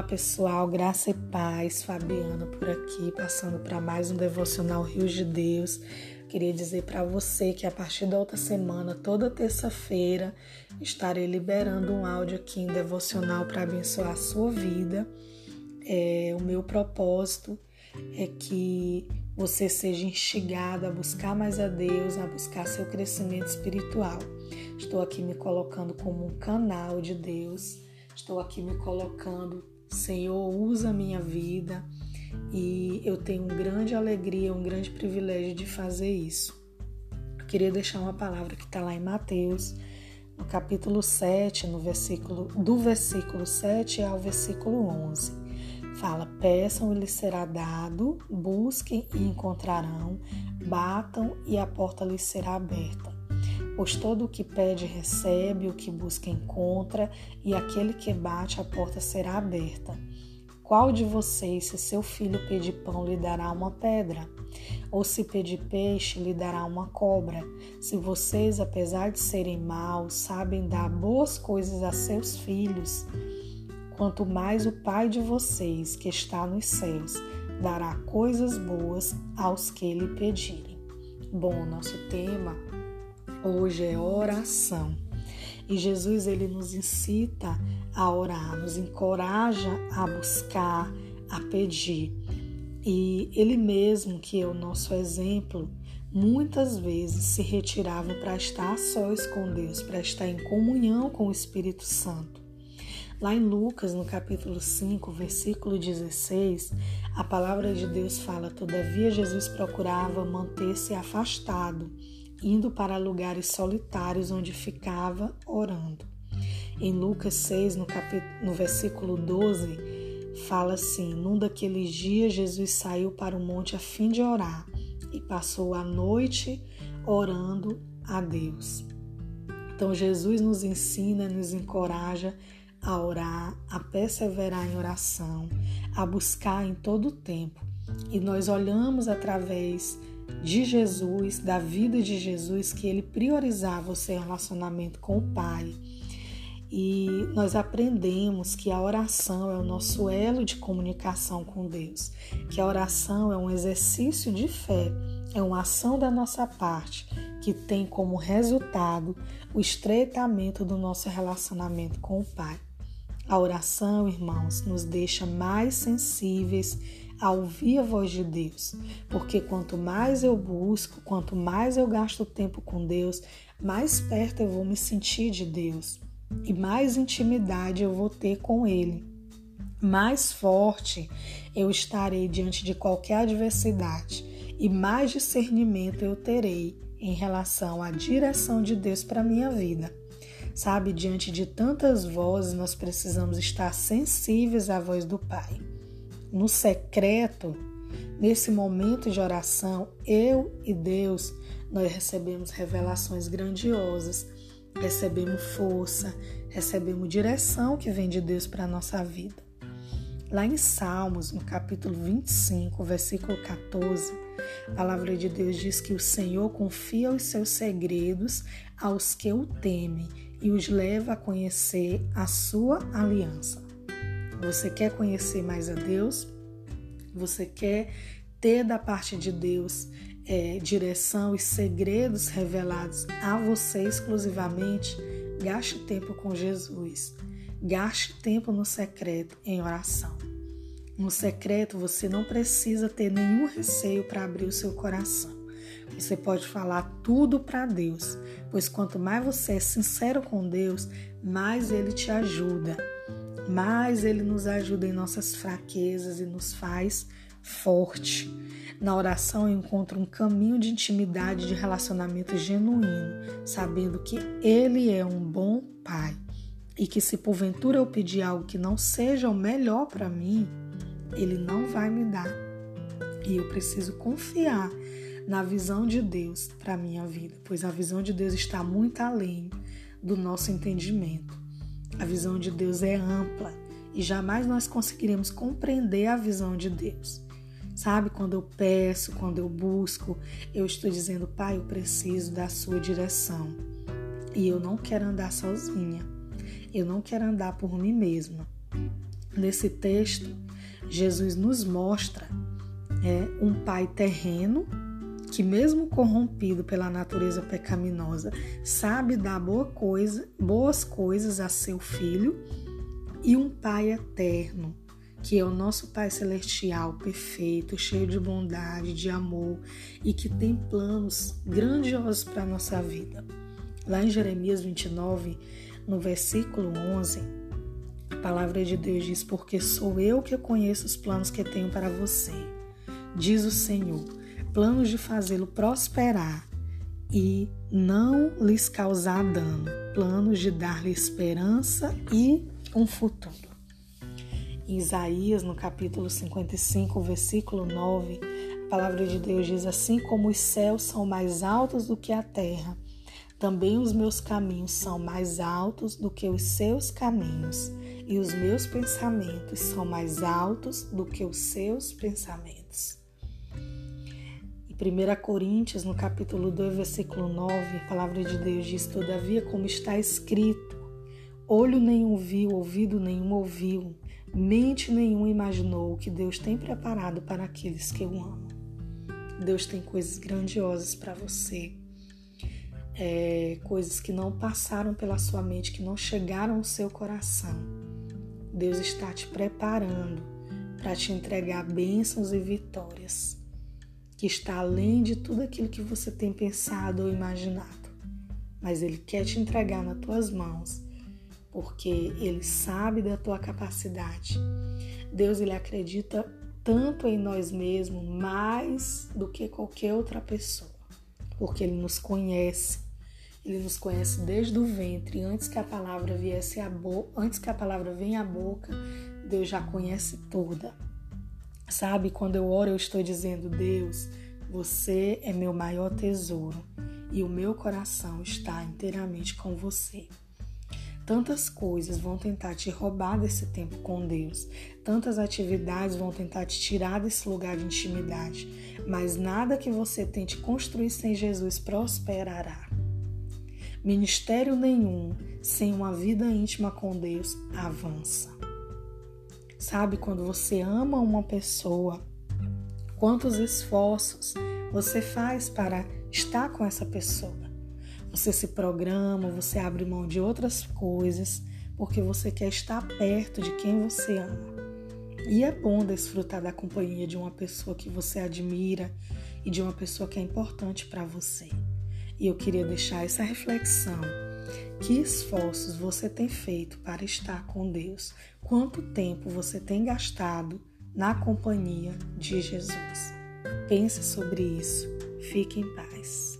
Olá pessoal, graça e paz, Fabiana por aqui, passando para mais um devocional Rios de Deus. Queria dizer para você que a partir da outra semana, toda terça-feira, estarei liberando um áudio aqui em devocional para abençoar a sua vida. É, o meu propósito é que você seja instigado a buscar mais a Deus, a buscar seu crescimento espiritual. Estou aqui me colocando como um canal de Deus Estou aqui me colocando, Senhor, usa a minha vida e eu tenho uma grande alegria, um grande privilégio de fazer isso. Eu queria deixar uma palavra que está lá em Mateus, no capítulo 7, no versículo, do versículo 7 ao versículo 11. Fala: Peçam e lhes será dado, busquem e encontrarão, batam e a porta lhes será aberta. Pois todo o que pede recebe, o que busca encontra, e aquele que bate a porta será aberta. Qual de vocês, se seu filho pedir pão, lhe dará uma pedra? Ou se pedir peixe, lhe dará uma cobra? Se vocês, apesar de serem maus, sabem dar boas coisas a seus filhos, quanto mais o Pai de vocês, que está nos céus, dará coisas boas aos que lhe pedirem. Bom, nosso tema Hoje é oração. E Jesus ele nos incita a orar, nos encoraja a buscar, a pedir. E ele mesmo, que é o nosso exemplo, muitas vezes se retirava para estar a sós com Deus, para estar em comunhão com o Espírito Santo. Lá em Lucas, no capítulo 5, versículo 16, a palavra de Deus fala: Todavia Jesus procurava manter-se afastado indo para lugares solitários onde ficava orando. Em Lucas 6, no, capítulo, no versículo 12, fala assim: Num daqueles dias, Jesus saiu para o monte a fim de orar e passou a noite orando a Deus. Então, Jesus nos ensina, nos encoraja a orar, a perseverar em oração, a buscar em todo o tempo. E nós olhamos através de Jesus, da vida de Jesus, que ele priorizava o seu relacionamento com o Pai. E nós aprendemos que a oração é o nosso elo de comunicação com Deus, que a oração é um exercício de fé, é uma ação da nossa parte que tem como resultado o estreitamento do nosso relacionamento com o Pai. A oração, irmãos, nos deixa mais sensíveis a ouvir a voz de Deus, porque quanto mais eu busco, quanto mais eu gasto tempo com Deus, mais perto eu vou me sentir de Deus e mais intimidade eu vou ter com Ele. Mais forte eu estarei diante de qualquer adversidade e mais discernimento eu terei em relação à direção de Deus para minha vida. Sabe, diante de tantas vozes, nós precisamos estar sensíveis à voz do Pai no secreto, nesse momento de oração, eu e Deus, nós recebemos revelações grandiosas, recebemos força, recebemos direção que vem de Deus para a nossa vida. Lá em Salmos, no capítulo 25, versículo 14, a palavra de Deus diz que o Senhor confia os seus segredos aos que o temem e os leva a conhecer a sua aliança. Você quer conhecer mais a Deus? Você quer ter da parte de Deus é, direção e segredos revelados a você exclusivamente? Gaste tempo com Jesus. Gaste tempo no secreto em oração. No secreto, você não precisa ter nenhum receio para abrir o seu coração. Você pode falar tudo para Deus, pois quanto mais você é sincero com Deus, mais Ele te ajuda mais Ele nos ajuda em nossas fraquezas e nos faz forte. Na oração eu encontro um caminho de intimidade, de relacionamento genuíno, sabendo que Ele é um bom Pai e que se porventura eu pedir algo que não seja o melhor para mim, Ele não vai me dar. E eu preciso confiar na visão de Deus para minha vida, pois a visão de Deus está muito além do nosso entendimento. A visão de Deus é ampla e jamais nós conseguiremos compreender a visão de Deus. Sabe, quando eu peço, quando eu busco, eu estou dizendo, Pai, eu preciso da sua direção. E eu não quero andar sozinha. Eu não quero andar por mim mesma. Nesse texto, Jesus nos mostra é, um pai terreno que, mesmo corrompido pela natureza pecaminosa, sabe dar boa coisa, boas coisas a seu filho, e um pai eterno que é o nosso Pai Celestial perfeito, cheio de bondade, de amor e que tem planos grandiosos para a nossa vida. Lá em Jeremias 29, no versículo 11, a palavra de Deus diz: Porque sou eu que conheço os planos que tenho para você, diz o Senhor, planos de fazê-lo prosperar e não lhes causar dano, planos de dar-lhe esperança e um futuro. Em Isaías, no capítulo 55, versículo 9, a palavra de Deus diz: Assim como os céus são mais altos do que a terra, também os meus caminhos são mais altos do que os seus caminhos, e os meus pensamentos são mais altos do que os seus pensamentos. Em 1 Coríntios, no capítulo 2, versículo 9, a palavra de Deus diz: Todavia, como está escrito, olho nenhum viu, ouvido nenhum ouviu, Mente nenhuma imaginou o que Deus tem preparado para aqueles que o amam. Deus tem coisas grandiosas para você, é, coisas que não passaram pela sua mente, que não chegaram ao seu coração. Deus está te preparando para te entregar bênçãos e vitórias, que está além de tudo aquilo que você tem pensado ou imaginado. Mas Ele quer te entregar nas tuas mãos porque ele sabe da tua capacidade. Deus ele acredita tanto em nós mesmos mais do que qualquer outra pessoa, porque ele nos conhece. Ele nos conhece desde o ventre, antes que a palavra viesse a boca, antes que a palavra venha à boca, Deus já conhece toda. Sabe, quando eu oro, eu estou dizendo: Deus, você é meu maior tesouro e o meu coração está inteiramente com você. Tantas coisas vão tentar te roubar desse tempo com Deus, tantas atividades vão tentar te tirar desse lugar de intimidade, mas nada que você tente construir sem Jesus prosperará. Ministério nenhum sem uma vida íntima com Deus avança. Sabe quando você ama uma pessoa, quantos esforços você faz para estar com essa pessoa? Você se programa, você abre mão de outras coisas porque você quer estar perto de quem você ama. E é bom desfrutar da companhia de uma pessoa que você admira e de uma pessoa que é importante para você. E eu queria deixar essa reflexão. Que esforços você tem feito para estar com Deus? Quanto tempo você tem gastado na companhia de Jesus? Pense sobre isso. Fique em paz.